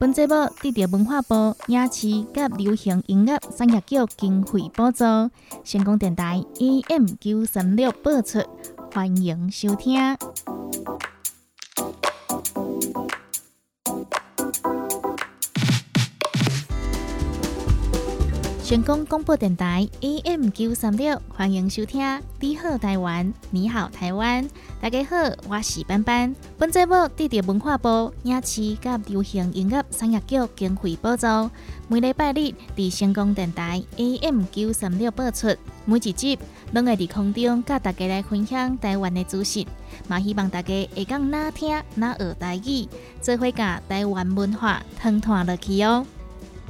本节目得到文化部影视及流行音乐产业局经费补助，成功电台 AM 九三六播出，欢迎收听。成功广播电台 AM 九三六，欢迎收听《你好台湾》，你好台湾，大家好，我是班班。本节目得到文化部影视及流行音乐产业局经费补助，每礼拜日伫成功电台 AM 九三六播出。每一集拢会伫空中甲大家来分享台湾的资讯，嘛希望大家会讲哪听哪学台语，做伙甲台湾文化通传落去哦。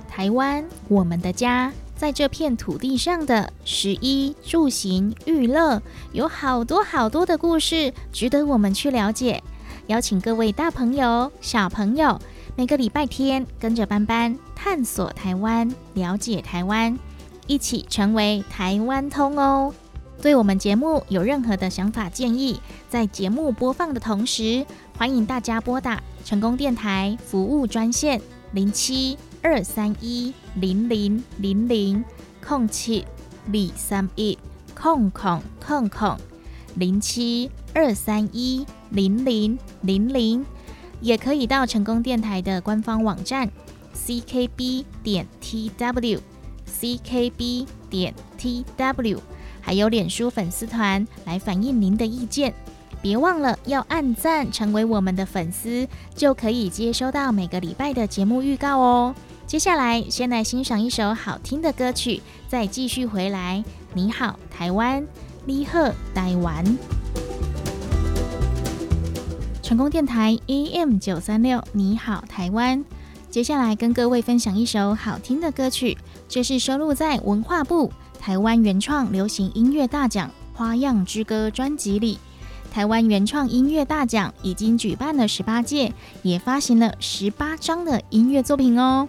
台湾，我们的家。在这片土地上的食衣住行娱乐，有好多好多的故事值得我们去了解。邀请各位大朋友、小朋友，每个礼拜天跟着班班探索台湾，了解台湾，一起成为台湾通哦。对我们节目有任何的想法建议，在节目播放的同时，欢迎大家拨打成功电台服务专线零七。二三一零零零零空七二三一空空空空零七二三一零零零零，也可以到成功电台的官方网站 ckb 点 tw ckb 点 tw，还有脸书粉丝团来反映您的意见。别忘了要按赞，成为我们的粉丝，就可以接收到每个礼拜的节目预告哦。接下来，先来欣赏一首好听的歌曲，再继续回来。你好，台湾，你好，台湾。成功电台 AM 九三六，你好，台湾。接下来跟各位分享一首好听的歌曲，这是收录在文化部台湾原创流行音乐大奖《花样之歌》专辑里。台湾原创音乐大奖已经举办了十八届，也发行了十八张的音乐作品哦。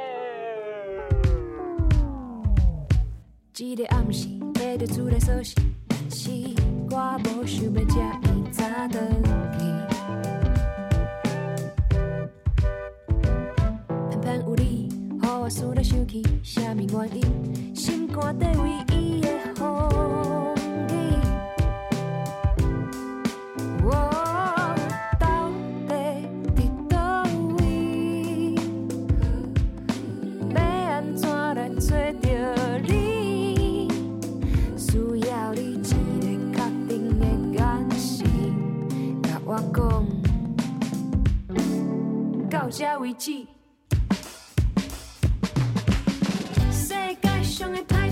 一个暗时，爬着厝内锁匙，但是我无想要这么早顿去。偏偏有你，予我思来想去，啥物原因？心肝底唯一的到。这为止。世界上的歹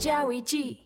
加为 G。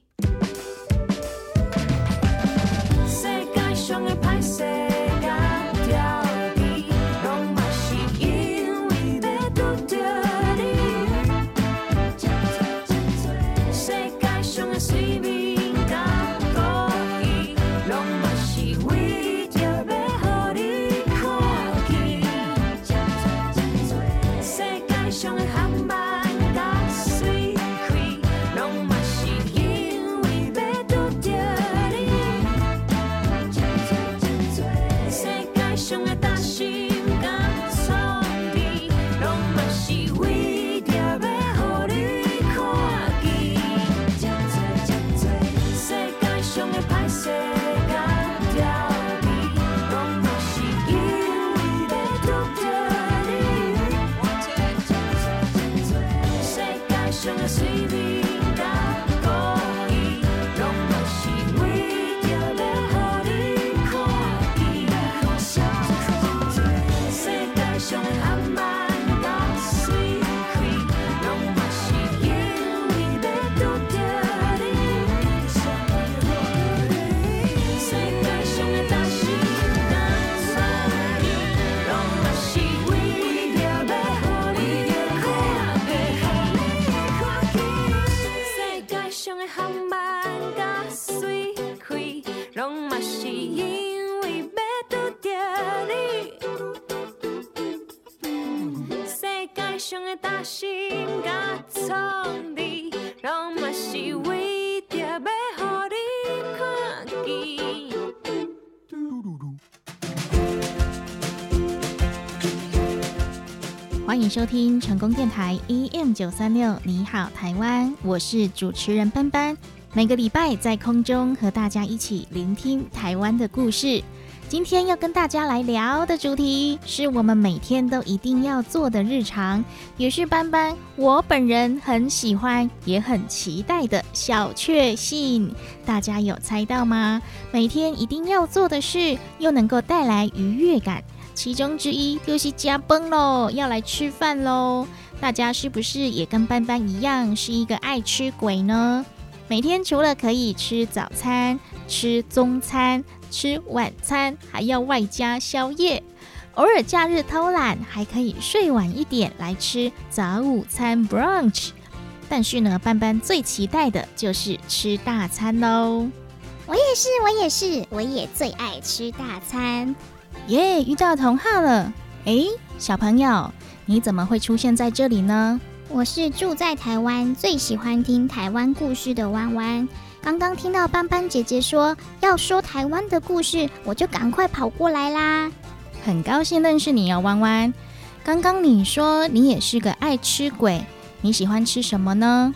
收听成功电台 EM 九三六，你好台湾，我是主持人班班。每个礼拜在空中和大家一起聆听台湾的故事。今天要跟大家来聊的主题，是我们每天都一定要做的日常，也是班班我本人很喜欢也很期待的小确幸。大家有猜到吗？每天一定要做的事，又能够带来愉悦感。其中之一就是加崩喽，要来吃饭喽！大家是不是也跟班班一样是一个爱吃鬼呢？每天除了可以吃早餐、吃中餐、吃晚餐，还要外加宵夜。偶尔假日偷懒，还可以睡晚一点来吃早午餐 brunch。但是呢，班班最期待的就是吃大餐喽！我也是，我也是，我也最爱吃大餐。耶遇到同号了！诶，小朋友，你怎么会出现在这里呢？我是住在台湾，最喜欢听台湾故事的弯弯。刚刚听到斑斑姐姐说要说台湾的故事，我就赶快跑过来啦。很高兴认识你哦，弯弯。刚刚你说你也是个爱吃鬼，你喜欢吃什么呢？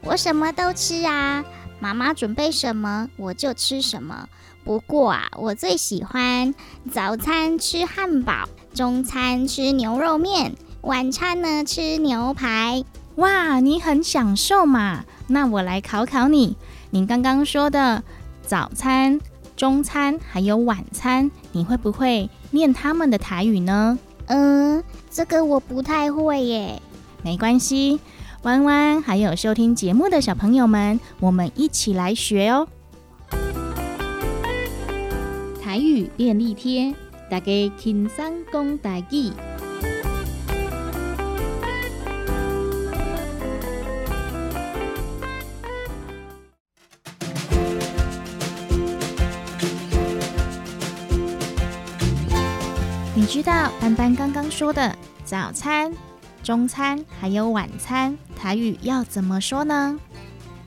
我什么都吃啊，妈妈准备什么我就吃什么。不过啊，我最喜欢早餐吃汉堡，中餐吃牛肉面，晚餐呢吃牛排。哇，你很享受嘛？那我来考考你，你刚刚说的早餐、中餐还有晚餐，你会不会念他们的台语呢？嗯，这个我不太会耶。没关系，弯弯还有收听节目的小朋友们，我们一起来学哦。台语便利贴，大家轻松讲台语。你知道班班刚刚说的早餐、中餐还有晚餐台语要怎么说呢？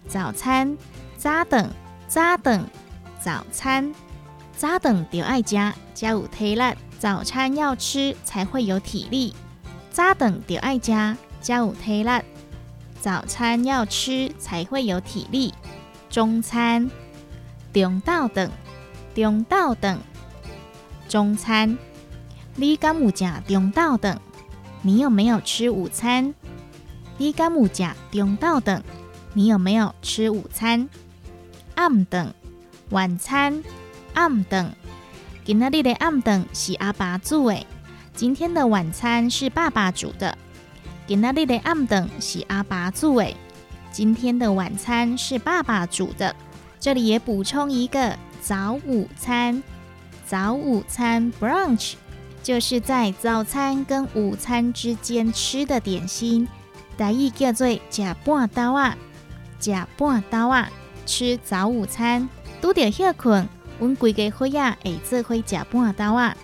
早餐早等早等早餐早等就爱加加有体力，早餐要吃才会有体力。早等就爱加加有体力，早餐要吃才会有体力。中餐中到等中到等中餐。你敢有食中到等？你有没有吃午餐？你敢有食中到等？你有没有吃午餐？暗等晚餐，暗等。今仔日的暗等是阿爸煮的，今天的晚餐是爸爸煮的。今仔日的暗等是阿爸煮的。今天的晚餐是爸爸煮的。这里也补充一个早午餐，早午餐 brunch 就是在早餐跟午餐之间吃的点心，台语叫做食半刀啊，食半刀啊，吃早午餐。拄着休困，阮规家伙仔会做伙食半刀啊。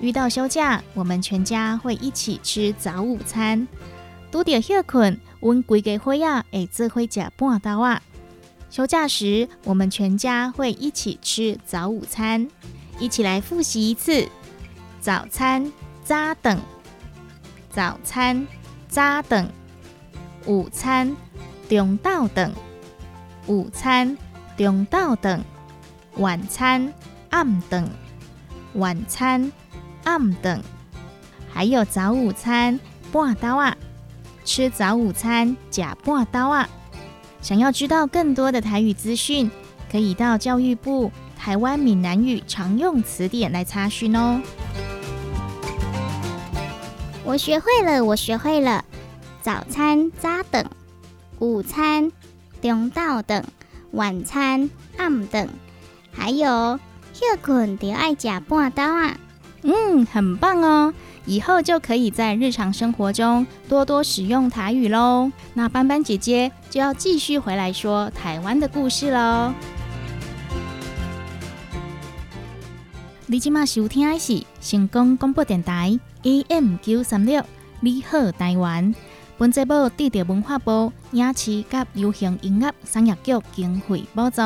遇到休假，我们全家会一起吃早午餐。拄着休困，阮规家伙仔会做伙食半刀啊。休假时，我们全家会一起吃早午餐。一起来复习一次：早餐扎等，早餐扎等；午餐中到等，午餐中到等；晚餐暗等，晚餐暗等。还有早午餐半刀啊，吃早午餐假半刀啊。想要知道更多的台语资讯，可以到教育部台湾闽南语常用词典来查询哦。我学会了，我学会了。早餐早等，午餐中到等，晚餐暗等，还有休困就爱食半刀啊！嗯，很棒哦！以后就可以在日常生活中多多使用台语喽。那斑斑姐姐就要继续回来说台湾的故事喽。你今麦收听的是成功广播电台 AM 九三六，你好台湾。本节目得到文化部影视及流行音乐产业局经费补助。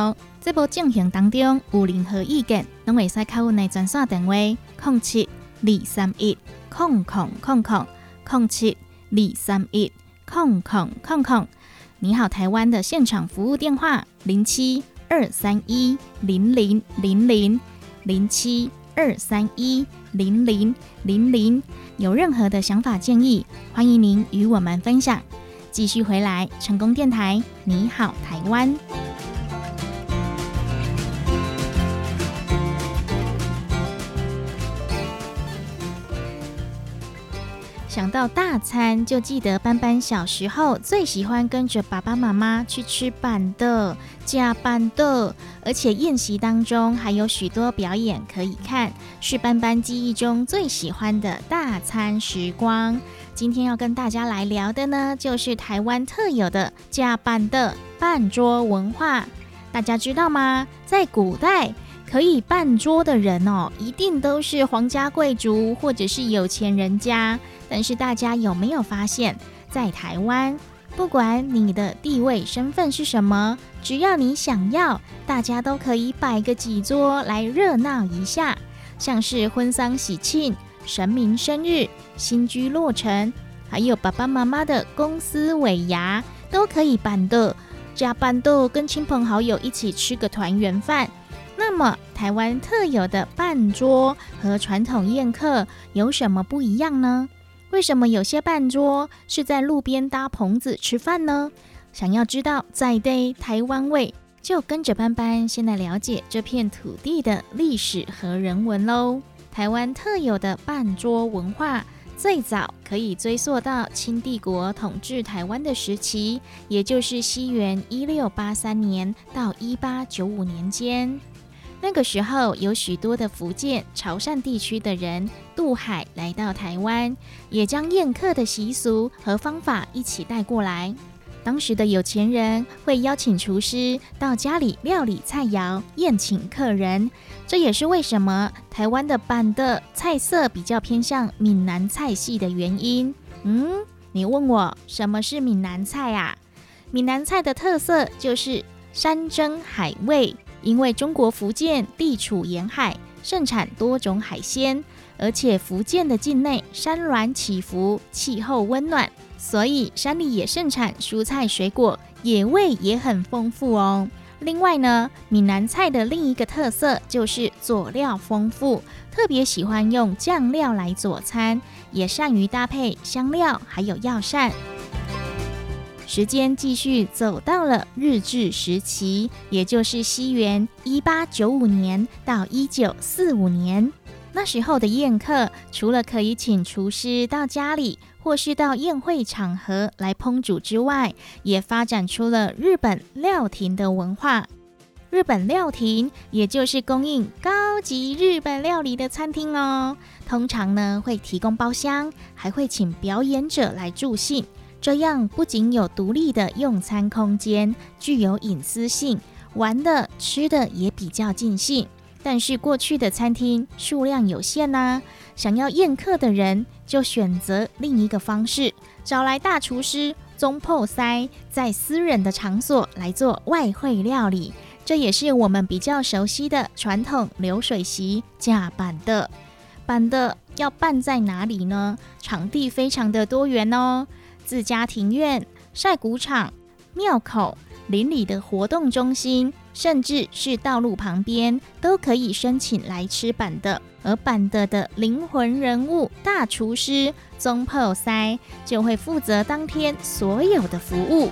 节目进行当中有任何意见，拢会使靠阮的专线电话：零七二三一空空空空空七二三一空空空空。你好，台湾的现场服务电话：零七二三一零零零零零七二三一零零零零。有任何的想法建议，欢迎您与我们分享。继续回来，成功电台，你好，台湾。想到大餐，就记得斑斑小时候最喜欢跟着爸爸妈妈去吃板的、加班豆，而且宴席当中还有许多表演可以看，是斑斑记忆中最喜欢的大餐时光。今天要跟大家来聊的呢，就是台湾特有的加班的办桌文化。大家知道吗？在古代，可以办桌的人哦，一定都是皇家贵族或者是有钱人家。但是大家有没有发现，在台湾，不管你的地位身份是什么，只要你想要，大家都可以摆个几桌来热闹一下。像是婚丧喜庆、神明生日、新居落成，还有爸爸妈妈的公司尾牙，都可以办的。加班的跟亲朋好友一起吃个团圆饭。那么，台湾特有的办桌和传统宴客有什么不一样呢？为什么有些半桌是在路边搭棚子吃饭呢？想要知道在地台湾味，就跟着班班先来了解这片土地的历史和人文喽。台湾特有的半桌文化，最早可以追溯到清帝国统治台湾的时期，也就是西元一六八三年到一八九五年间。那个时候，有许多的福建、潮汕地区的人渡海来到台湾，也将宴客的习俗和方法一起带过来。当时的有钱人会邀请厨师到家里料理菜肴，宴请客人。这也是为什么台湾的版的菜色比较偏向闽南菜系的原因。嗯，你问我什么是闽南菜啊？闽南菜的特色就是山珍海味。因为中国福建地处沿海，盛产多种海鲜，而且福建的境内山峦起伏，气候温暖，所以山里也盛产蔬菜水果，野味也很丰富哦。另外呢，闽南菜的另一个特色就是佐料丰富，特别喜欢用酱料来佐餐，也善于搭配香料还有药膳。时间继续走到了日治时期，也就是西元一八九五年到一九四五年。那时候的宴客，除了可以请厨师到家里，或是到宴会场合来烹煮之外，也发展出了日本料亭的文化。日本料亭也就是供应高级日本料理的餐厅哦。通常呢会提供包厢，还会请表演者来助兴。这样不仅有独立的用餐空间，具有隐私性，玩的吃的也比较尽兴。但是过去的餐厅数量有限呐、想要宴客的人就选择另一个方式，找来大厨师中破塞，在私人的场所来做外汇料理。这也是我们比较熟悉的传统流水席架板的。板的要办在哪里呢？场地非常的多元哦，自家庭院、晒谷场、庙口、邻里的活动中心，甚至是道路旁边，都可以申请来吃板的。而板的的灵魂人物大厨师宗破塞就会负责当天所有的服务。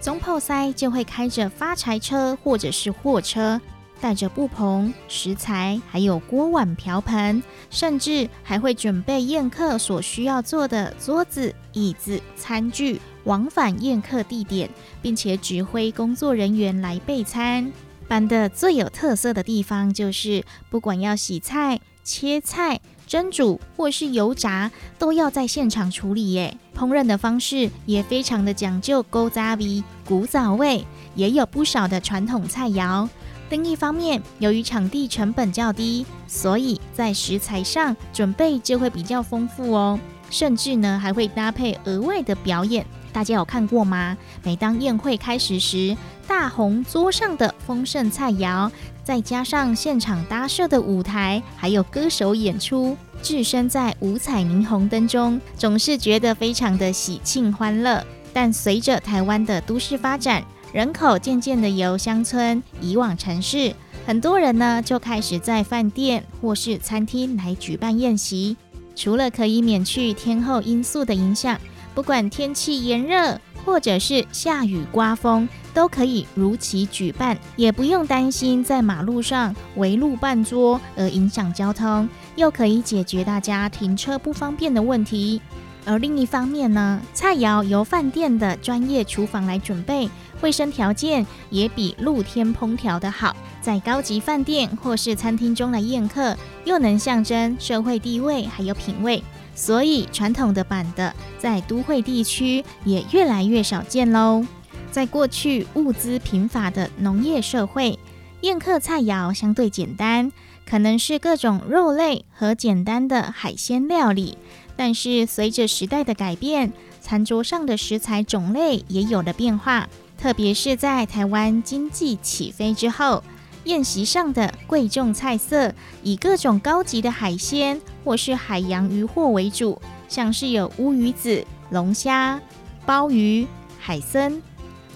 宗炮塞就会开着发财车或者是货车，带着布棚、食材，还有锅碗瓢盆，甚至还会准备宴客所需要做的桌子、椅子、餐具，往返宴客地点，并且指挥工作人员来备餐。班的最有特色的地方就是，不管要洗菜、切菜、蒸煮或是油炸，都要在现场处理耶。烹饪的方式也非常的讲究勾扎味、古早味，也有不少的传统菜肴。另一方面，由于场地成本较低，所以在食材上准备就会比较丰富哦，甚至呢还会搭配额外的表演。大家有看过吗？每当宴会开始时，大红桌上的丰盛菜肴，再加上现场搭设的舞台，还有歌手演出，置身在五彩霓虹灯中，总是觉得非常的喜庆欢乐。但随着台湾的都市发展，人口渐渐的由乡村移往城市，很多人呢就开始在饭店或是餐厅来举办宴席。除了可以免去天候因素的影响，不管天气炎热或者是下雨刮风，都可以如期举办，也不用担心在马路上围路办桌而影响交通，又可以解决大家停车不方便的问题。而另一方面呢，菜肴由饭店的专业厨房来准备，卫生条件也比露天烹调的好。在高级饭店或是餐厅中来宴客，又能象征社会地位还有品味。所以传统的板的在都会地区也越来越少见喽。在过去物资贫乏的农业社会，宴客菜肴相对简单，可能是各种肉类和简单的海鲜料理。但是随着时代的改变，餐桌上的食材种类也有了变化，特别是在台湾经济起飞之后。宴席上的贵重菜色，以各种高级的海鲜或是海洋渔获为主，像是有乌鱼子、龙虾、鲍鱼、海参、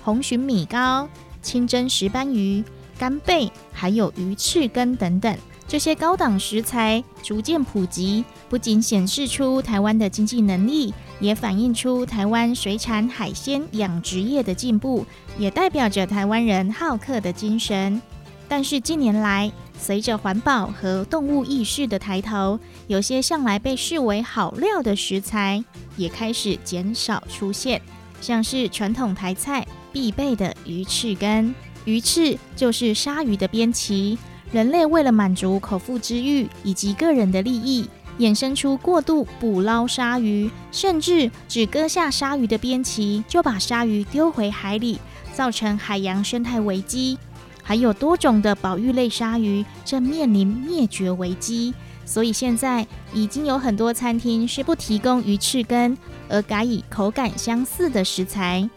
红鲟米糕、清蒸石斑鱼、干贝，还有鱼翅根等等。这些高档食材逐渐普及，不仅显示出台湾的经济能力，也反映出台湾水产海鲜养殖业的进步，也代表着台湾人好客的精神。但是近年来，随着环保和动物意识的抬头，有些向来被视为好料的食材也开始减少出现，像是传统台菜必备的鱼翅根。鱼翅就是鲨鱼的边鳍，人类为了满足口腹之欲以及个人的利益，衍生出过度捕捞鲨鱼，甚至只割下鲨鱼的边鳍就把鲨鱼丢回海里，造成海洋生态危机。还有多种的保育类鲨鱼正面临灭绝危机，所以现在已经有很多餐厅是不提供鱼翅根，而改以口感相似的食材。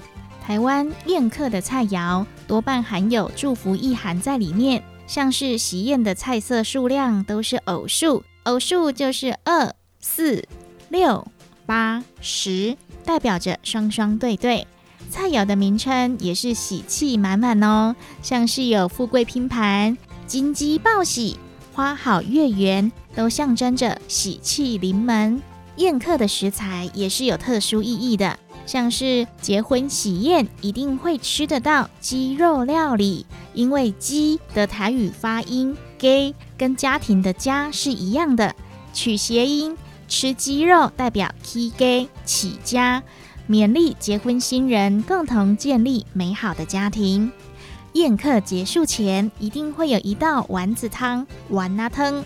台湾宴客的菜肴多半含有祝福意涵在里面，像是喜宴的菜色数量都是偶数，偶数就是二、四、六、八、十，代表着双双对对。菜肴的名称也是喜气满满哦，像是有富贵拼盘、金鸡报喜、花好月圆，都象征着喜气临门。宴客的食材也是有特殊意义的，像是结婚喜宴一定会吃得到鸡肉料理，因为鸡的台语发音 “gay” 跟家庭的家是一样的，取谐音，吃鸡肉代表起 gay 起家，勉励结婚新人共同建立美好的家庭。宴客结束前，一定会有一道丸子汤（丸那汤）。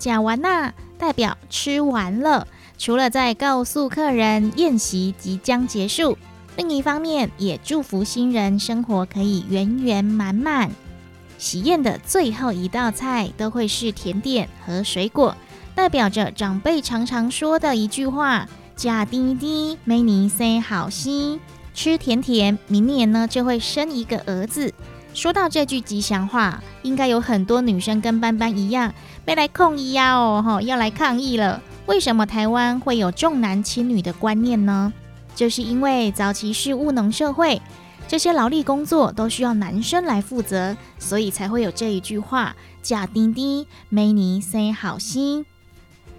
讲完那，代表吃完了。除了在告诉客人宴席即将结束，另一方面也祝福新人生活可以圆圆满满。喜宴的最后一道菜都会是甜点和水果，代表着长辈常常说的一句话：“假滴滴，没你生好心。”吃甜甜，明年呢就会生一个儿子。说到这句吉祥话，应该有很多女生跟斑斑一样，被来抗议呀哦，吼，要来抗议了。为什么台湾会有重男轻女的观念呢？就是因为早期是务农社会，这些劳力工作都需要男生来负责，所以才会有这一句话：“假滴滴，没你生好心。”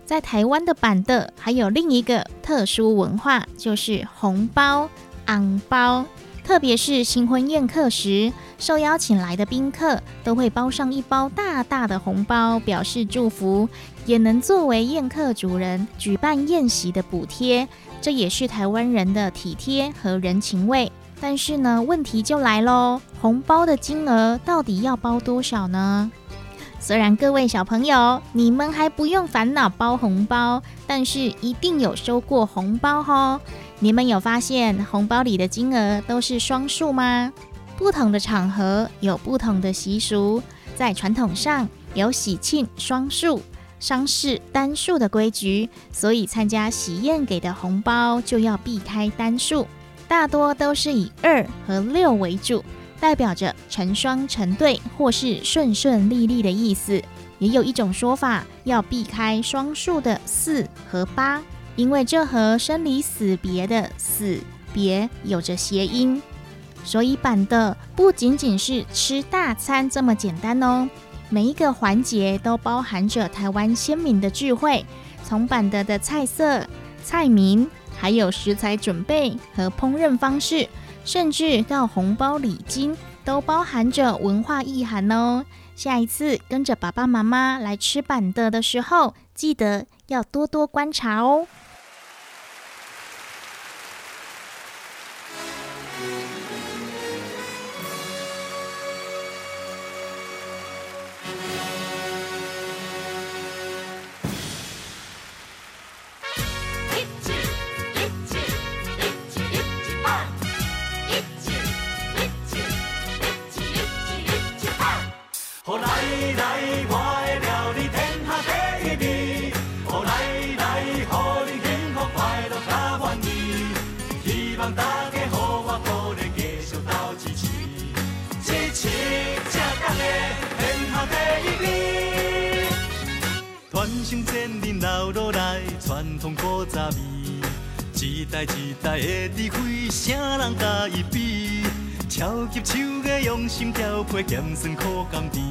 在台湾的板的还有另一个特殊文化，就是红包、昂包。特别是新婚宴客时，受邀请来的宾客都会包上一包大大的红包，表示祝福，也能作为宴客主人举办宴席的补贴。这也是台湾人的体贴和人情味。但是呢，问题就来喽，红包的金额到底要包多少呢？虽然各位小朋友，你们还不用烦恼包红包，但是一定有收过红包哦。你们有发现红包里的金额都是双数吗？不同的场合有不同的习俗，在传统上有喜庆双数、丧事单数的规矩，所以参加喜宴给的红包就要避开单数，大多都是以二和六为主，代表着成双成对或是顺顺利利的意思。也有一种说法，要避开双数的四和八。因为这和生离死别的死别有着谐音，所以板的不仅仅是吃大餐这么简单哦。每一个环节都包含着台湾鲜明的智慧，从板的的菜色、菜名，还有食材准备和烹饪方式，甚至到红包礼金，都包含着文化意涵哦。下一次跟着爸爸妈妈来吃板的的时候，记得要多多观察哦。好来来，我的料理天下第一味。好来来，予你幸福快乐甲欢喜。希望大家互我鼓励，继续斗支持，支持这档的天下第一味。传承千年留落来传统古早味，一代一代的智慧，啥人甲伊比？超级手艺用心调配，咸酸苦甘甜。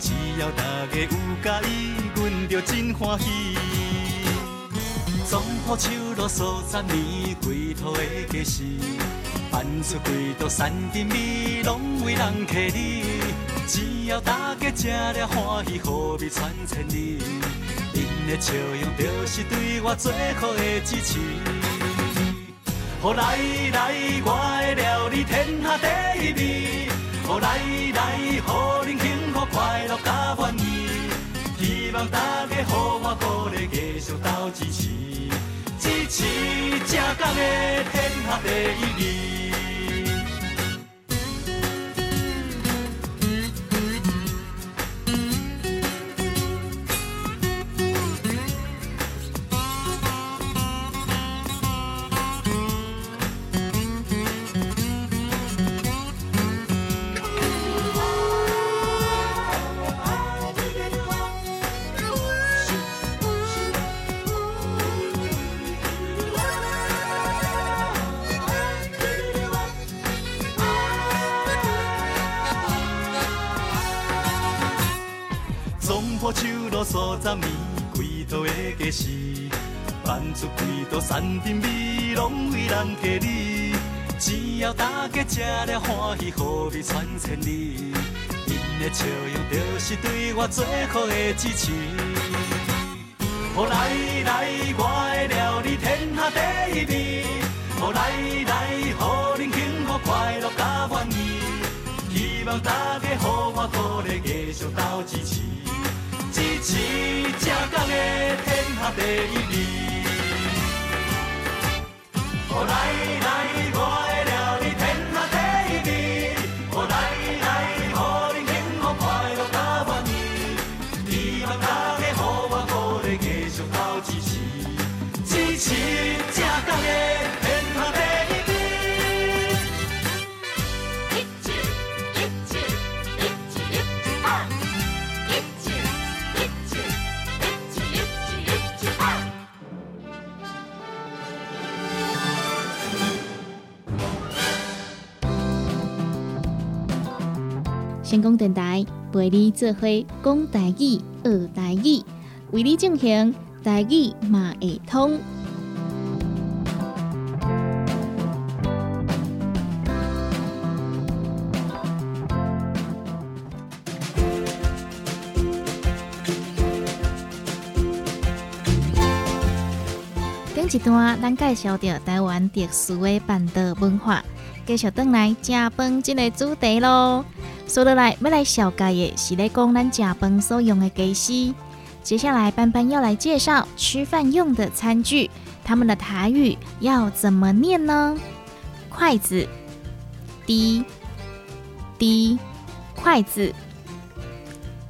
只要大家有介意，阮就真欢喜。总铺手落数十年，归土的家事，办出几道山珍味，拢为人客里。只要大家吃了欢喜，好味传千里。恁的笑容就是对我最好的支持。好来来，我的天下第一味。好来来，予恁幸福快乐甲欢喜。希望大家互我鼓励，继续斗支持，支持正港的天下第一味。数十年，归途的家事，办出几道山珍味，拢为人家你。只要大家吃了欢喜，好味传千里。因的笑容就是对我最好的支持。哦，来来，我的料理天下第一味。哦，来来，予恁幸福快乐甲欢喜。希望大家予我鼓励，继续斗支持，支持正港的天下第一味。哦，来来，我的成功电台陪你做伙讲台语、学台语，为你进行台语嘛会通。顶一段咱介绍着台湾特殊的办桌文化，继续转来食饭这个主题咯。说落来要来小解的是咧讲咱食饭所用的家私。接下来班班要来介绍吃饭用的餐具，它们的台语要怎么念呢？筷子，滴滴，筷子。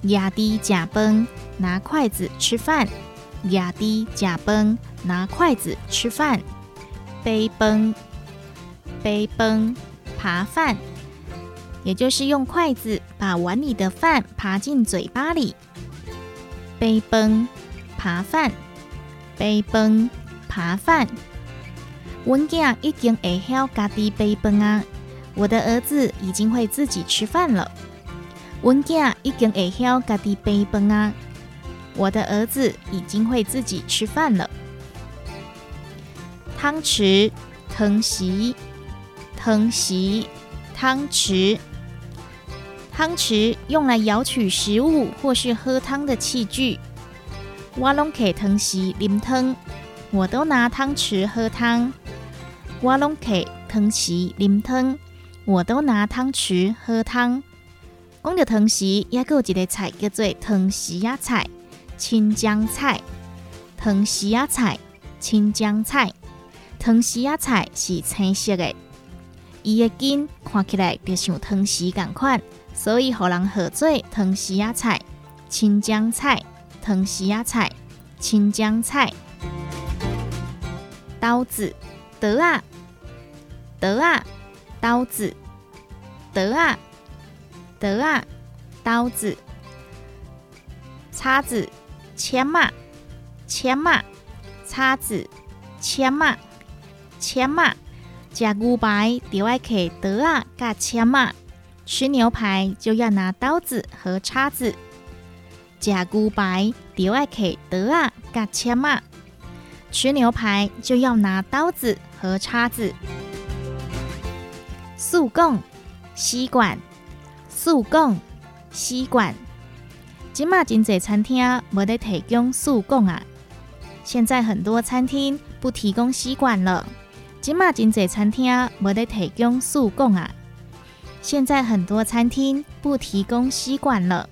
压低假崩，拿筷子吃饭。压低假崩，拿筷子吃饭。杯崩，杯崩，扒饭。也就是用筷子把碗里的饭扒进嘴巴里。杯崩，扒饭，杯崩，扒饭。阮囝已经会晓家己杯饭啊！我的儿子已经会自己吃饭了。阮囝已经会晓家己杯饭啊！我的儿子已经会自己吃饭了。汤匙、藤席、藤席、汤匙。汤匙用来舀取食物或是喝汤的器具。我拢摕汤匙啉汤，我都拿汤匙喝汤。我拢摕汤匙啉汤，我都拿汤匙喝汤。讲到汤匙，也有一个菜叫做汤匙仔菜、青江菜。汤匙仔菜、青江菜。汤匙仔菜是青色的，伊的根看起来就像汤匙共款。所以，互人合做藤丝仔菜、青江菜、藤丝仔菜、青江菜。刀子、刀啊、刀啊、刀子、刀啊、刀啊、刀子。叉子、签嘛、签嘛、叉子、签嘛、签嘛。食牛排就爱摕刀啊，甲签嘛。吃牛排就要拿刀子和叉子，食牛排就爱摕刀啊、甲签嘛。吃牛排就要拿刀子和叉子。速贡吸管，速贡吸管。今嘛真济餐厅无得提供速贡啊！现在很多餐厅不提供吸管了。今嘛真济餐厅无得提供速贡啊！现在很多餐厅不提供吸管了。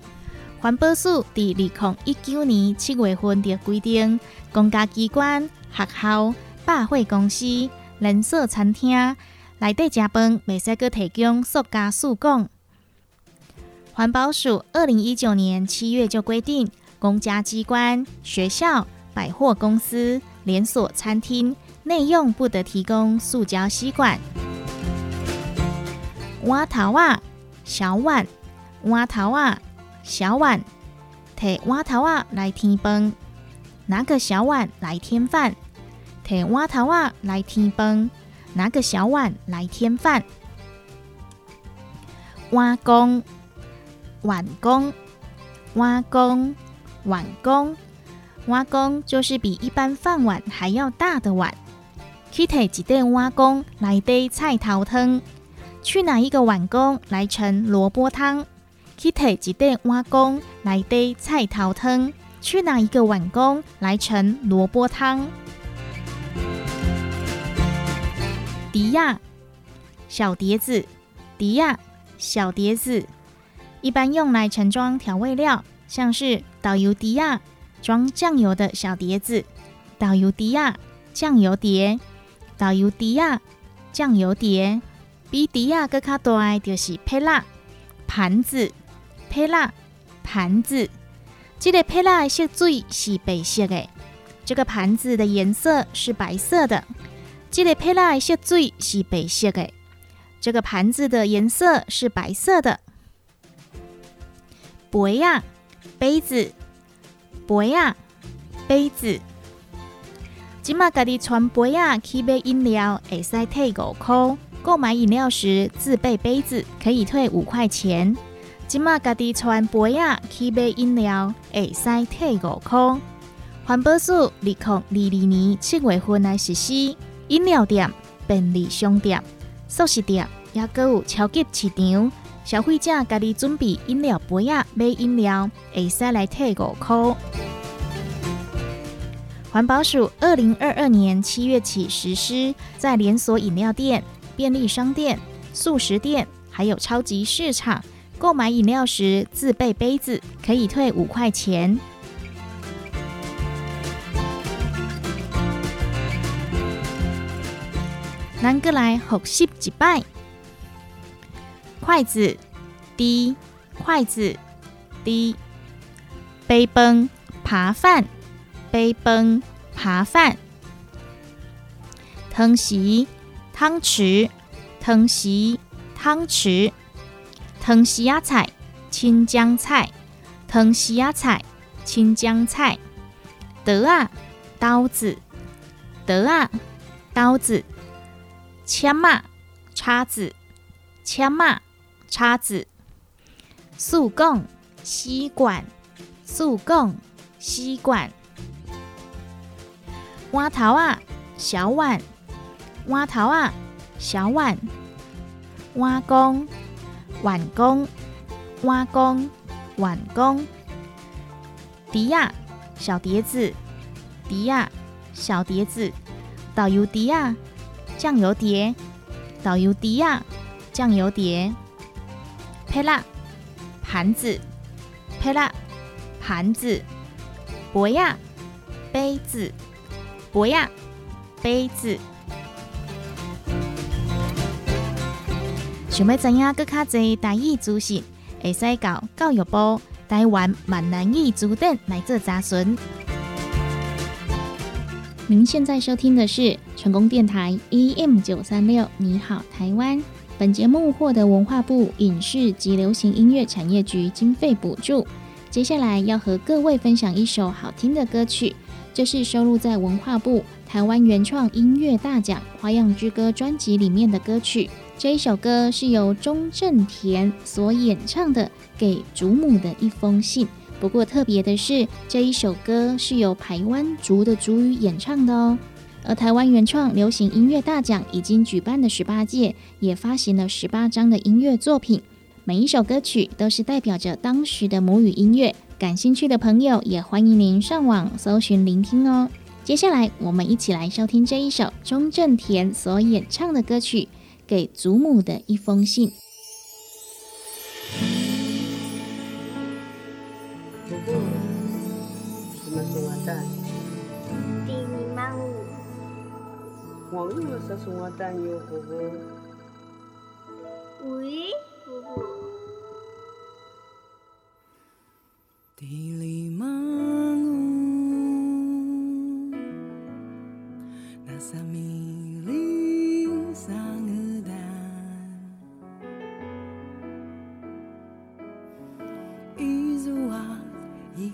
环保署伫二零一九年七月份就规定，公家机关、学校、百货公司、连锁餐厅内底食饭未使阁提供塑胶塑供。环保署二零一九年七月就规定，公家机关、学校、百货公司、连锁餐厅内用不得提供塑胶吸管。碗头啊，小碗，碗头啊，小碗，摕碗头啊来添饭，拿个小碗来添饭，摕碗头啊来添饭，拿个小碗来添饭。碗公，碗公，碗公，碗公，碗公就是比一般饭碗还要大的碗。去摕一袋碗公来堆菜头汤，去拿一个碗公来盛萝卜汤。去摕一袋碗公来堆菜头汤，去拿一个碗公来盛萝卜汤。迪亚，小碟子，迪亚，小碟子，一般用来盛装调味料，像是导游迪亚装酱油的小碟子，导游迪亚酱油碟，导游迪亚酱油碟。比迪亚搁较大的就是配辣盘子，配辣盘子。这个配辣的色水是白色诶，这个盘子的颜色是白色的。这个配辣的色水是白色诶，这个盘子的颜色是白色的。杯啊，杯子，杯啊，杯子。今嘛家己传杯啊去买饮料，会使退五块。购买饮料时自备杯子，可以退五块钱。今嘛家己穿杯啊去买饮料，会使退五块。环保署二零二二年七月份来实施。饮料店、便利商店、素食店，也搁有超级市场，消费者家己准备饮料杯啊，买饮料会使来退五块。环保署二零二二年七月起实施，在连锁饮料店、便利商店、素食店，还有超级市场购买饮料时自备杯子，可以退五块钱。咱过来复习一摆。筷子，d，筷子，d。杯崩扒饭，杯崩扒饭。汤匙，汤匙，汤匙，汤匙。汤匙呀菜，青江菜，汤匙呀菜，青江菜。刀啊，刀子，刀啊，刀子。枪嘛，叉子，枪嘛，叉子。塑管，吸管，塑管，吸管。碗头啊，小碗，碗头啊，小碗。碗公，碗公，碗公，碗公。碟呀，小碟子，碟呀，小碟子。导游碟呀。酱油碟，导游碟呀，酱油碟，配辣盘子，配辣盘子，博亚杯子，博亚杯子。想要知影更卡侪台语资讯，会使到教育部台湾闽南语组等来做查询。您现在收听的是成功电台 EM 九三六，你好台湾。本节目获得文化部影视及流行音乐产业局经费补助。接下来要和各位分享一首好听的歌曲，这是收录在文化部台湾原创音乐大奖《花样之歌》专辑里面的歌曲。这一首歌是由钟镇田所演唱的《给祖母的一封信》。不过特别的是，这一首歌是由台湾族的族语演唱的哦。而台湾原创流行音乐大奖已经举办了十八届，也发行了十八张的音乐作品。每一首歌曲都是代表着当时的母语音乐。感兴趣的朋友也欢迎您上网搜寻聆听哦。接下来我们一起来收听这一首钟镇田所演唱的歌曲《给祖母的一封信》。祖母，什么担忧？喂，婆婆。地里忙碌啊一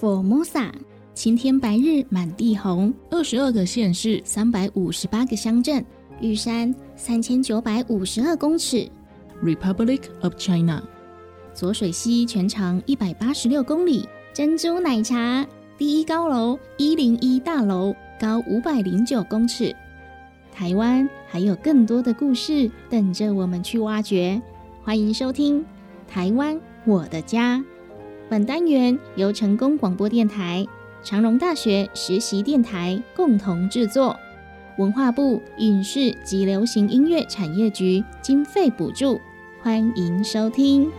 ，Formosa，晴天白日满地红，二十二个县市，三百五十八个乡镇，玉山三千九百五十二公尺，Republic of China，左水溪全长一百八十六公里，珍珠奶茶，第一高楼一零一大楼高五百零九公尺。台湾还有更多的故事等着我们去挖掘。欢迎收听《台湾我的家》。本单元由成功广播电台、长荣大学实习电台共同制作，文化部影视及流行音乐产业局经费补助。欢迎收听。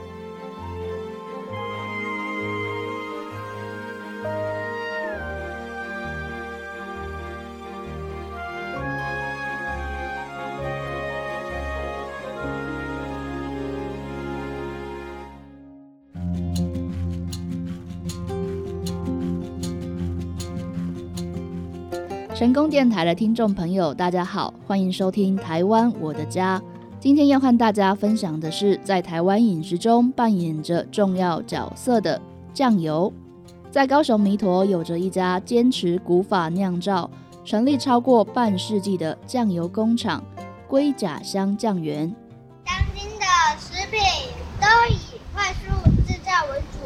成功电台的听众朋友，大家好，欢迎收听《台湾我的家》。今天要和大家分享的是，在台湾饮食中扮演着重要角色的酱油。在高雄弥陀有着一家坚持古法酿造、成立超过半世纪的酱油工厂——龟甲香酱园。当今的食品都以快速制造为主，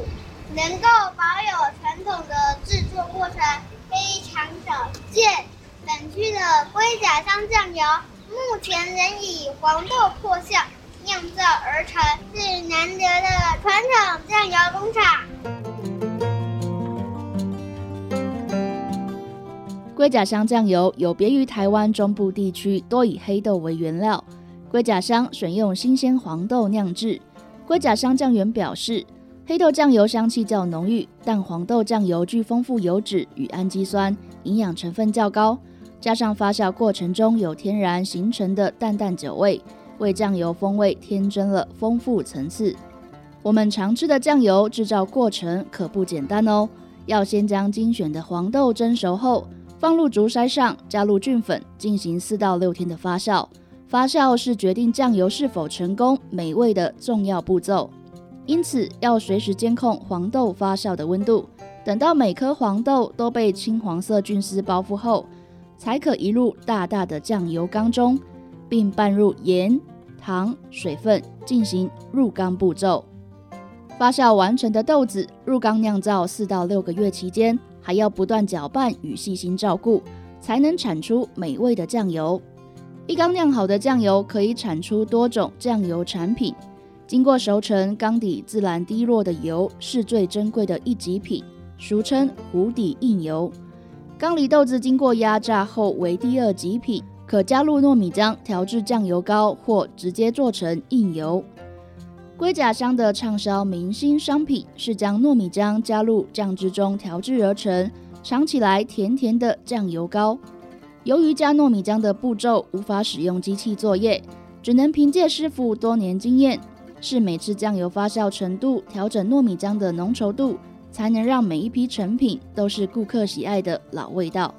能够保有传统的制作过程非常少见。本区的龟甲香酱油目前仍以黄豆破相酿造而成，是难得的传统酱油工厂。龟甲香酱油有别于台湾中部地区多以黑豆为原料，龟甲香选用新鲜黄豆酿制。龟甲香酱园表示，黑豆酱油香气较浓郁，但黄豆酱油具丰富油脂与氨基酸，营养成分较高，加上发酵过程中有天然形成的淡淡酒味，为酱油风味添增了丰富层次。我们常吃的酱油制造过程可不简单哦，要先将精选的黄豆蒸熟后。放入竹筛上，加入菌粉，进行四到六天的发酵。发酵是决定酱油是否成功美味的重要步骤，因此要随时监控黄豆发酵的温度。等到每颗黄豆都被青黄色菌丝包覆后，才可移入大大的酱油缸中，并拌入盐、糖、水分，进行入缸步骤。发酵完成的豆子入缸酿造四到六个月期间。还要不断搅拌与细心照顾，才能产出美味的酱油。一缸酿好的酱油可以产出多种酱油产品。经过熟成，缸底自然滴落的油是最珍贵的一级品，俗称壶底印油。缸里豆子经过压榨后为第二级品，可加入糯米浆调制酱油膏，或直接做成印油。龟甲香的畅销明星商品是将糯米浆加入酱汁中调制而成，尝起来甜甜的酱油膏。由于加糯米浆的步骤无法使用机器作业，只能凭借师傅多年经验，是每次酱油发酵程度调整糯米浆的浓稠度，才能让每一批成品都是顾客喜爱的老味道。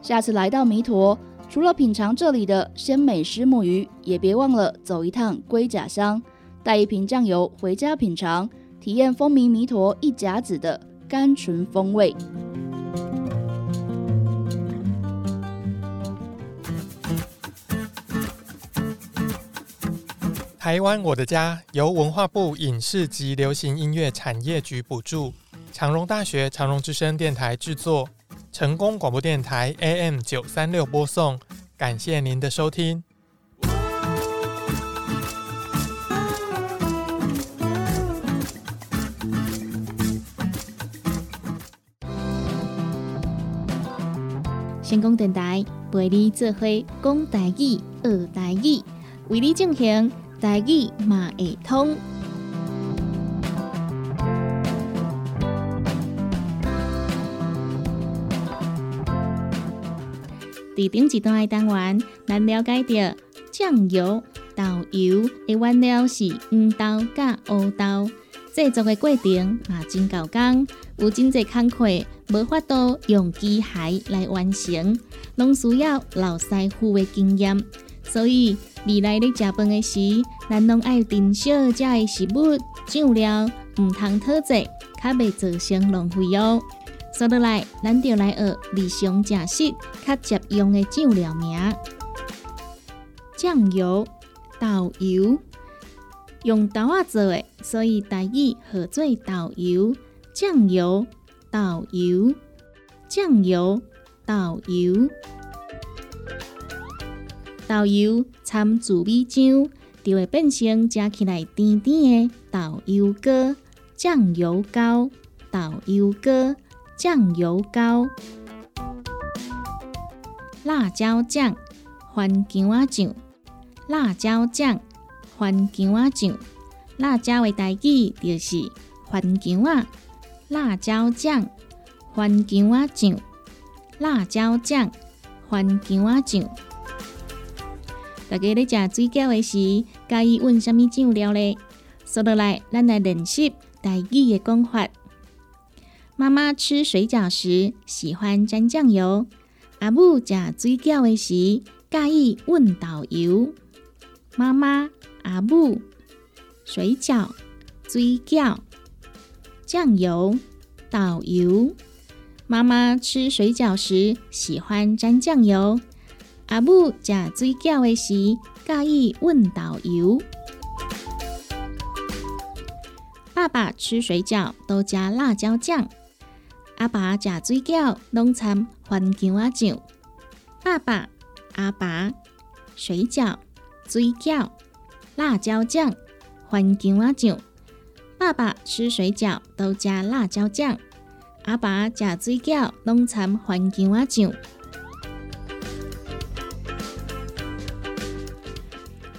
下次来到弥陀，除了品尝这里的鲜美石目鱼，也别忘了走一趟龟甲香。带一瓶酱油回家品尝，体验风靡弥陀一甲子的甘醇风味。台湾我的家由文化部影视及流行音乐产业局补助，长荣大学长荣之声电台制作，成功广播电台 AM 九三六播送。感谢您的收听。成功电台陪你做伙讲台语、学台语，为你进行台语嘛会通。伫顶一段的单元，咱了解到酱油、豆油的原料是黄豆甲乌豆，制作的过程嘛真够工，有真侪工课无法度用机械来完成，拢需要老师傅的经验。所以未来咧食饭的时，咱拢爱珍惜遮的食物、酱料，毋通讨济，较袂造成浪费哦。说落来，咱就来学日常食食较实用的酱料名：酱油、豆油，用豆仔做的，所以台语号做豆油。酱油、豆油、酱油、豆油。豆油掺糯米浆，就会变成食起来甜甜的豆油糕、酱油糕、豆油糕、酱油糕。辣椒酱、番姜仔酱、辣椒酱、番姜仔酱。辣椒的代志就是番姜仔，辣椒酱、番姜仔酱、辣椒酱、番姜仔酱。大家咧食水饺的时，介意问啥物酱料咧？说落来，咱来认识台语的讲法。妈妈吃水饺时喜欢沾酱油，阿母食水饺的时介意问豆油。妈妈、阿母、水饺、水饺、酱油、豆油。妈妈吃水饺时喜欢沾酱油，阿母食水饺的时介意问豆油。爸爸吃水饺都加辣椒酱，阿爸食水饺拢掺番姜仔酱。爸爸、阿爸、水饺、水饺、辣椒酱、番姜仔酱。爸爸吃水饺都加辣椒酱，阿爸食水饺拢掺番姜仔酱。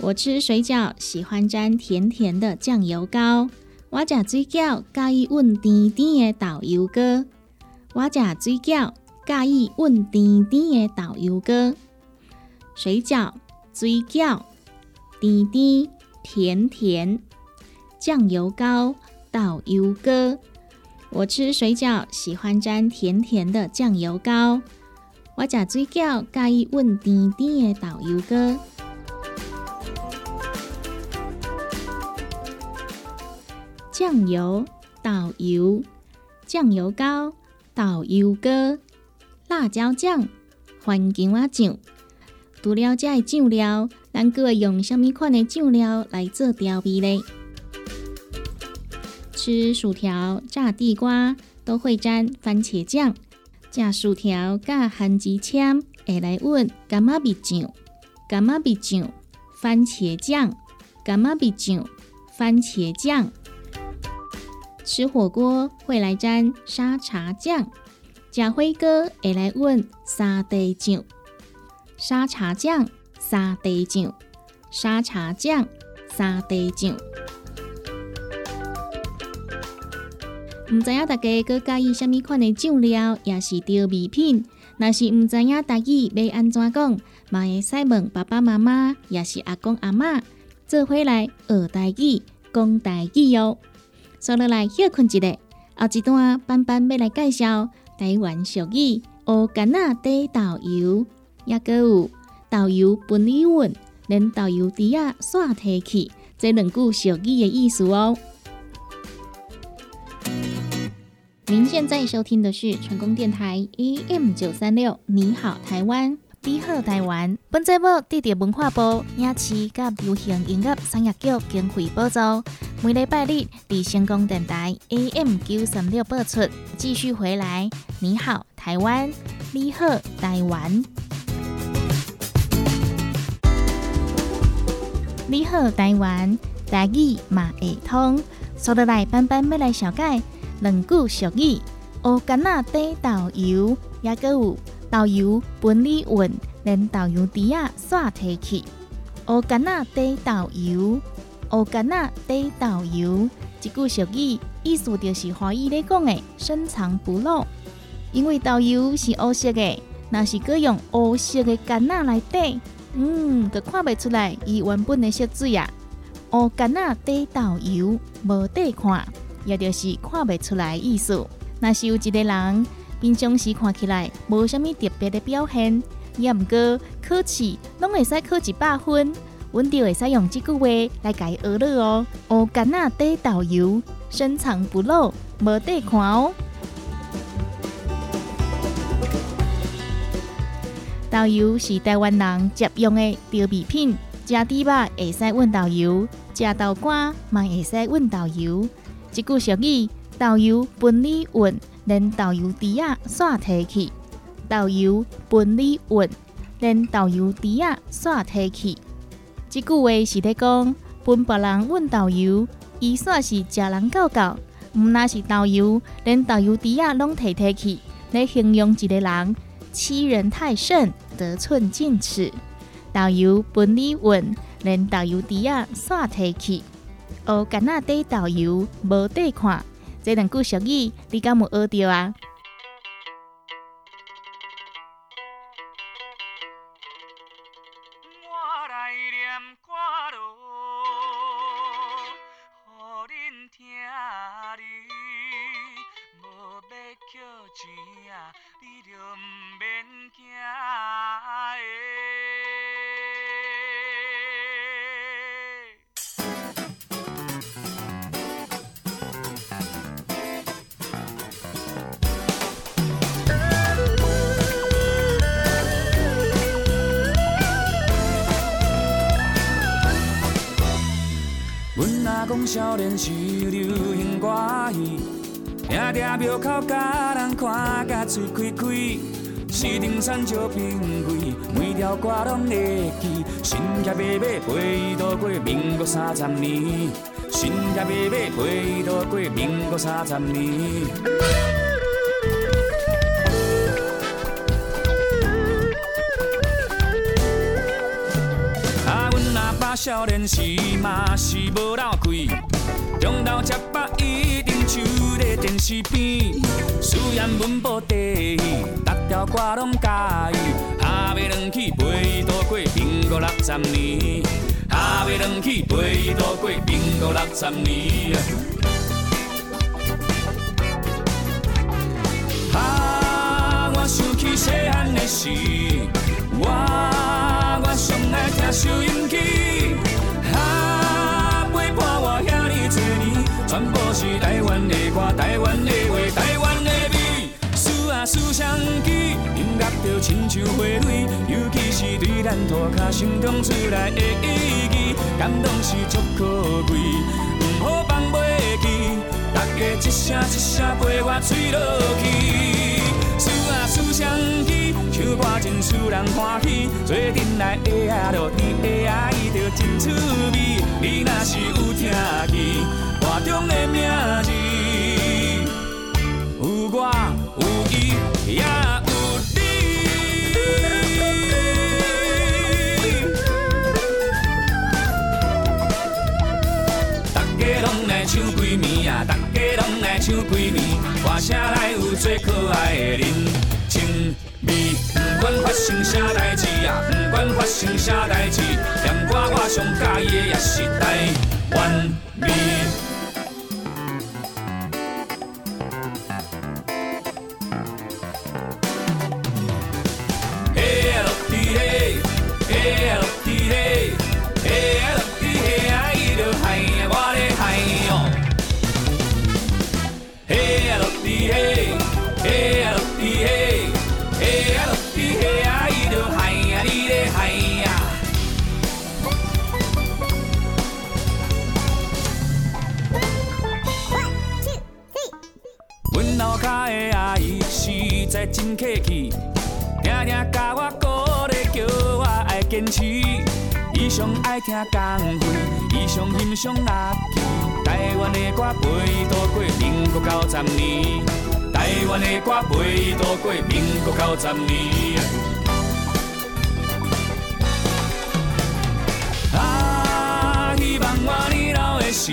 我吃水饺喜欢沾甜甜的酱油膏，我食水饺介意问甜甜的豆油糕。我食水饺介意问甜甜的豆油糕。水饺、水饺，甜甜甜甜，酱油膏、豆油糕。我吃水饺喜欢沾甜甜的酱油膏，我食水饺介意问甜甜的豆油糕。酱油、豆油、酱油膏、豆油糕、辣椒酱、番茄酱。除了这些酱料，咱佫会用什么款的酱料来做调味呢？吃薯条、炸地瓜都会沾番茄酱。食薯条甲番薯签会来问干嘛味酱？干嘛味酱？番茄酱。干嘛味酱？番茄酱。吃火锅会来沾沙茶酱，食火锅会来问沙茶酱。沙茶酱、沙茶酱、沙茶酱、沙茶酱。毋知影大家佮介意什物款的酱料，也是调味品。若是毋知影台语要安怎讲，嘛会使问爸爸妈妈，也是阿公阿嬷，做伙来学台语、讲台语哦。说落来休困一下，后一段班班要来介绍台湾俗语“乌干仔底豆油”，也佮有豆油分离稳，连豆油底仔煞提起，这两句俗语的意思哦。您现在收听的是成功电台 AM 九三六，你好台湾，你好台湾。本节目得到文化部影视及流行音乐产业局经费补助，每礼拜日伫成功电台 AM 九三六播出。继续回来，你好台湾，你好台湾，你好台湾，台语嘛会通。说得来，班班要来小解。两句俗语：乌干那底豆油，也佮有豆油本里稳，连豆油底仔煞提起。乌干仔底豆油，乌干仔底豆油，一句俗语意思就是华语咧讲诶深藏不露。因为豆油是乌色诶，若是佮用乌色诶干仔来底，嗯，就看袂出来伊原本诶色水啊。乌干仔底豆油，无底看。也就是看袂出来意思。若是有一个人平常时看起来无虾米特别的表现，也毋过考试拢会使考一百分，阮就会使用即句话来甲伊学了哦。乌干仔底导游，深藏不露，无底看哦。豆油是台湾人常用的调味品，食猪肉会使混豆油，食豆干嘛会使混豆油。一句俗语：豆油分离稳，连豆油底仔煞提起。豆油分离稳，连豆油猪仔煞提去。即句话是咧讲，分别人问豆油，伊煞是食人教教，毋那是豆油，连豆油猪仔拢摕摕去，来形容一个人欺人太甚，得寸进尺。豆油分你运，连豆油猪仔煞提去。学干那底豆油，无底看。这两句俗语，你敢有学着啊？嘴开开。四顶山石平贵，每条歌拢会记。新徛马马陪渡过民国三十年，新徛马马陪渡过民国三十年。啊，阮若把少年时嘛是无老开，中昼食饱一定守咧电视边。虽然阮无地，逐条歌拢喜欢，下尾两起陪伊渡过民国六十年，下尾两起陪伊渡过民国六十年。啊，我想起细汉的时，我我上爱听收音机。年，全部是台湾的歌、台湾的话、台湾的美。思啊思相机，音乐就亲像花蕊，尤其是对咱涂骹心中出来的意义，感动是足可贵，毋好放袂记。大家一声一声陪我吹落去，思啊思相机，唱歌真使人欢喜，做阵来的啊落甜的啊，伊就真趣味。你若是有听去，歌中的名字，有我有伊也有你。大家拢来唱几暝啊，大家拢来唱几暝，歌声来有最可爱的人情味。不管发生啥代志啊，不管发生啥代志，念歌我上喜欢的也是台湾味。真客气，定定甲我鼓励，叫我爱坚持。伊上爱听港会，伊上欣赏乐器。台湾的歌陪渡过民国九十年，台湾的歌陪渡过民国九十年。啊，希望我年老的时，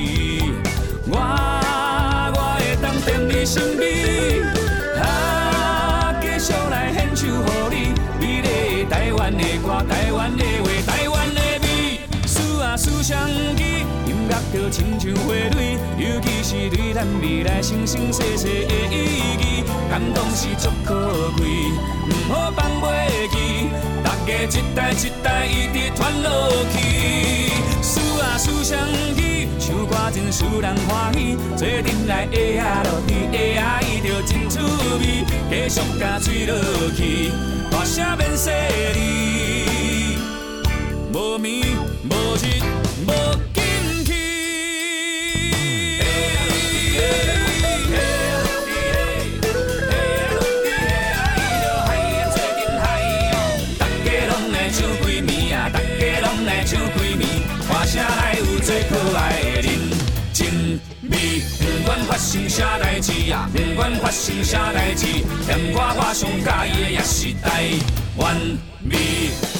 我啊思相机，音乐就亲像花蕊，尤其是对咱未来生生世世的意义，感动是足可贵，毋好放袂记，大家一代一代一直传落去。思啊思相机，唱歌真使人欢喜，做阵来会啊落地会啊，伊就真趣味，继续甲吹落去，大声免细哩，无眠无日无兴趣大家拢唱大家拢唱歌声有最可爱的人不管发生啥代志呀不管发生啥代志现我我上喜欢的也是台湾味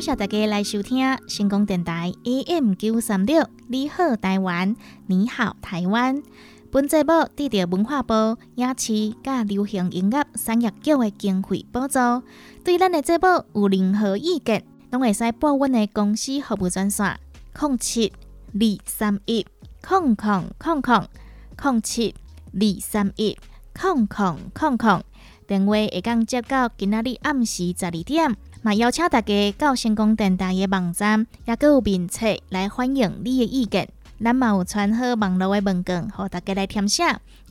感谢大家来收听星光电台 AM 九三六，你好台湾，你好台湾。本节目得到文化部影视甲流行音乐产业局的经费补助。对咱的节目有任何意见，拢会使拨阮的公司服务专线：零七二三一空空空空零七二三一空空空空。电话会讲接到今仔日暗时十二点。嘛，邀请大家到成功电台的网站，也有面册来欢迎你的意见。咱嘛有传好网络的文件，互大家来填写，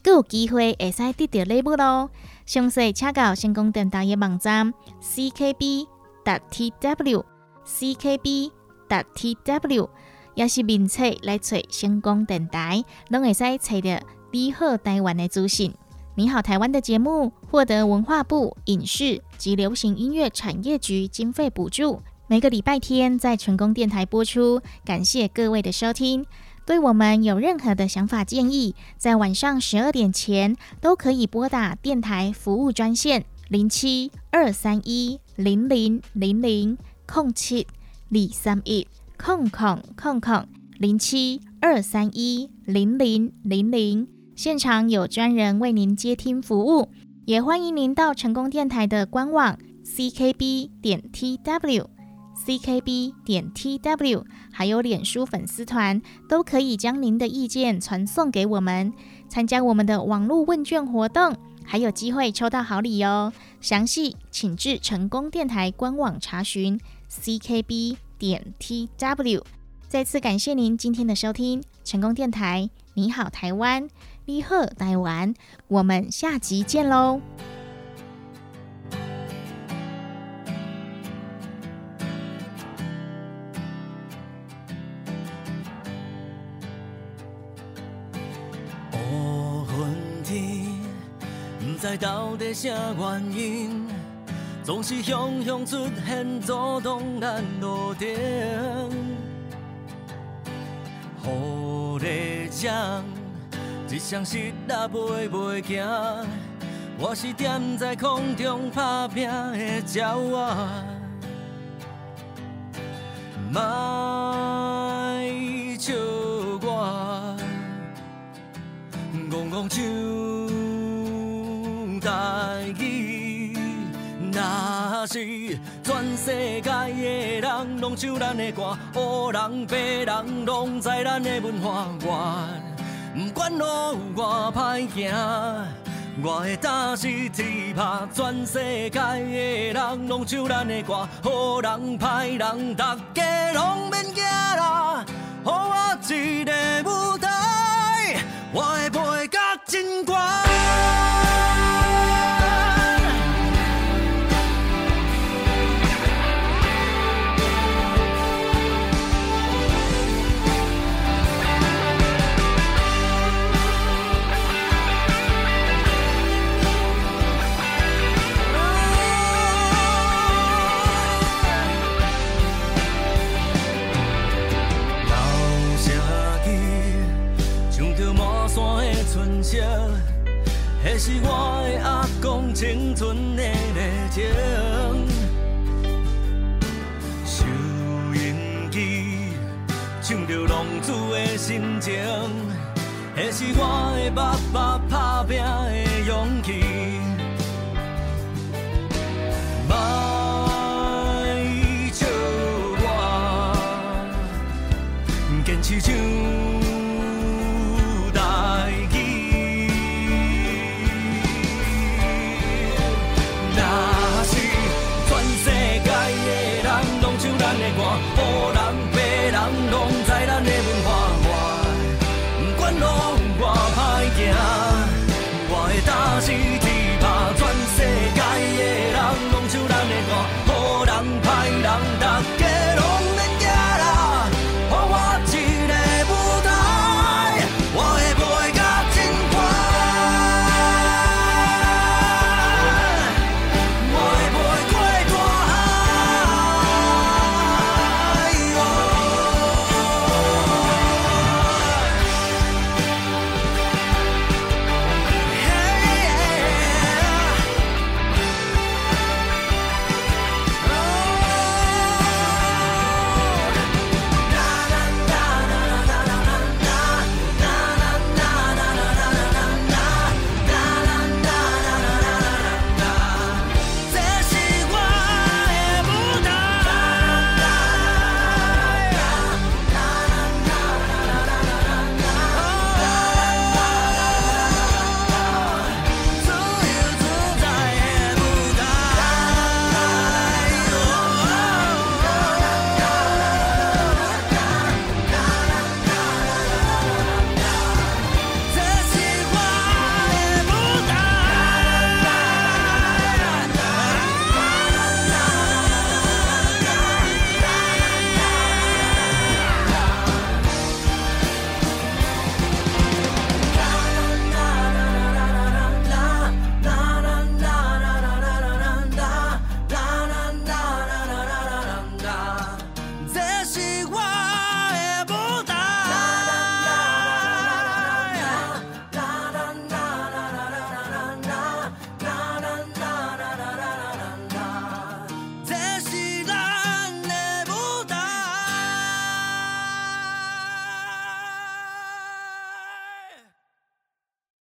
佮有机会会使得到礼物咯。详细请到成功电台的网站 ckb. tw ckb. tw，也是面册来找成功电台，拢会使找到你好台湾的资讯。你好，台湾的节目获得文化部影视及流行音乐产业局经费补助，每个礼拜天在成功电台播出。感谢各位的收听。对我们有任何的想法建议，在晚上十二点前都可以拨打电台服务专线零七二三一零零零零空七二三一空空空空零七二三一零零零零。现场有专人为您接听服务，也欢迎您到成功电台的官网 ckb 点 tw ckb 点 tw，还有脸书粉丝团，都可以将您的意见传送给我们，参加我们的网络问卷活动，还有机会抽到好礼哦。详细请至成功电台官网查询 ckb 点 tw。再次感谢您今天的收听，成功电台，你好台湾。你好，台湾，我们下集见喽！乌云天，不知到底啥原因，总是汹涌出现，阻挡咱路程。雨在降，一双失落袂袂行，我是踮在空中打拼的鸟仔。莫笑我，戆戆唱台语，若是全世界的人拢唱咱的歌，黑人白人拢知咱的文化源。不管路有偌歹行，我会打死铁拍，全世界的人拢唱咱的歌，好人歹人，大家拢免惊啦，给我一个舞台，我会飞到真高。情。收音机，唱着浪子的心情，那是我的爸爸打拼的勇气。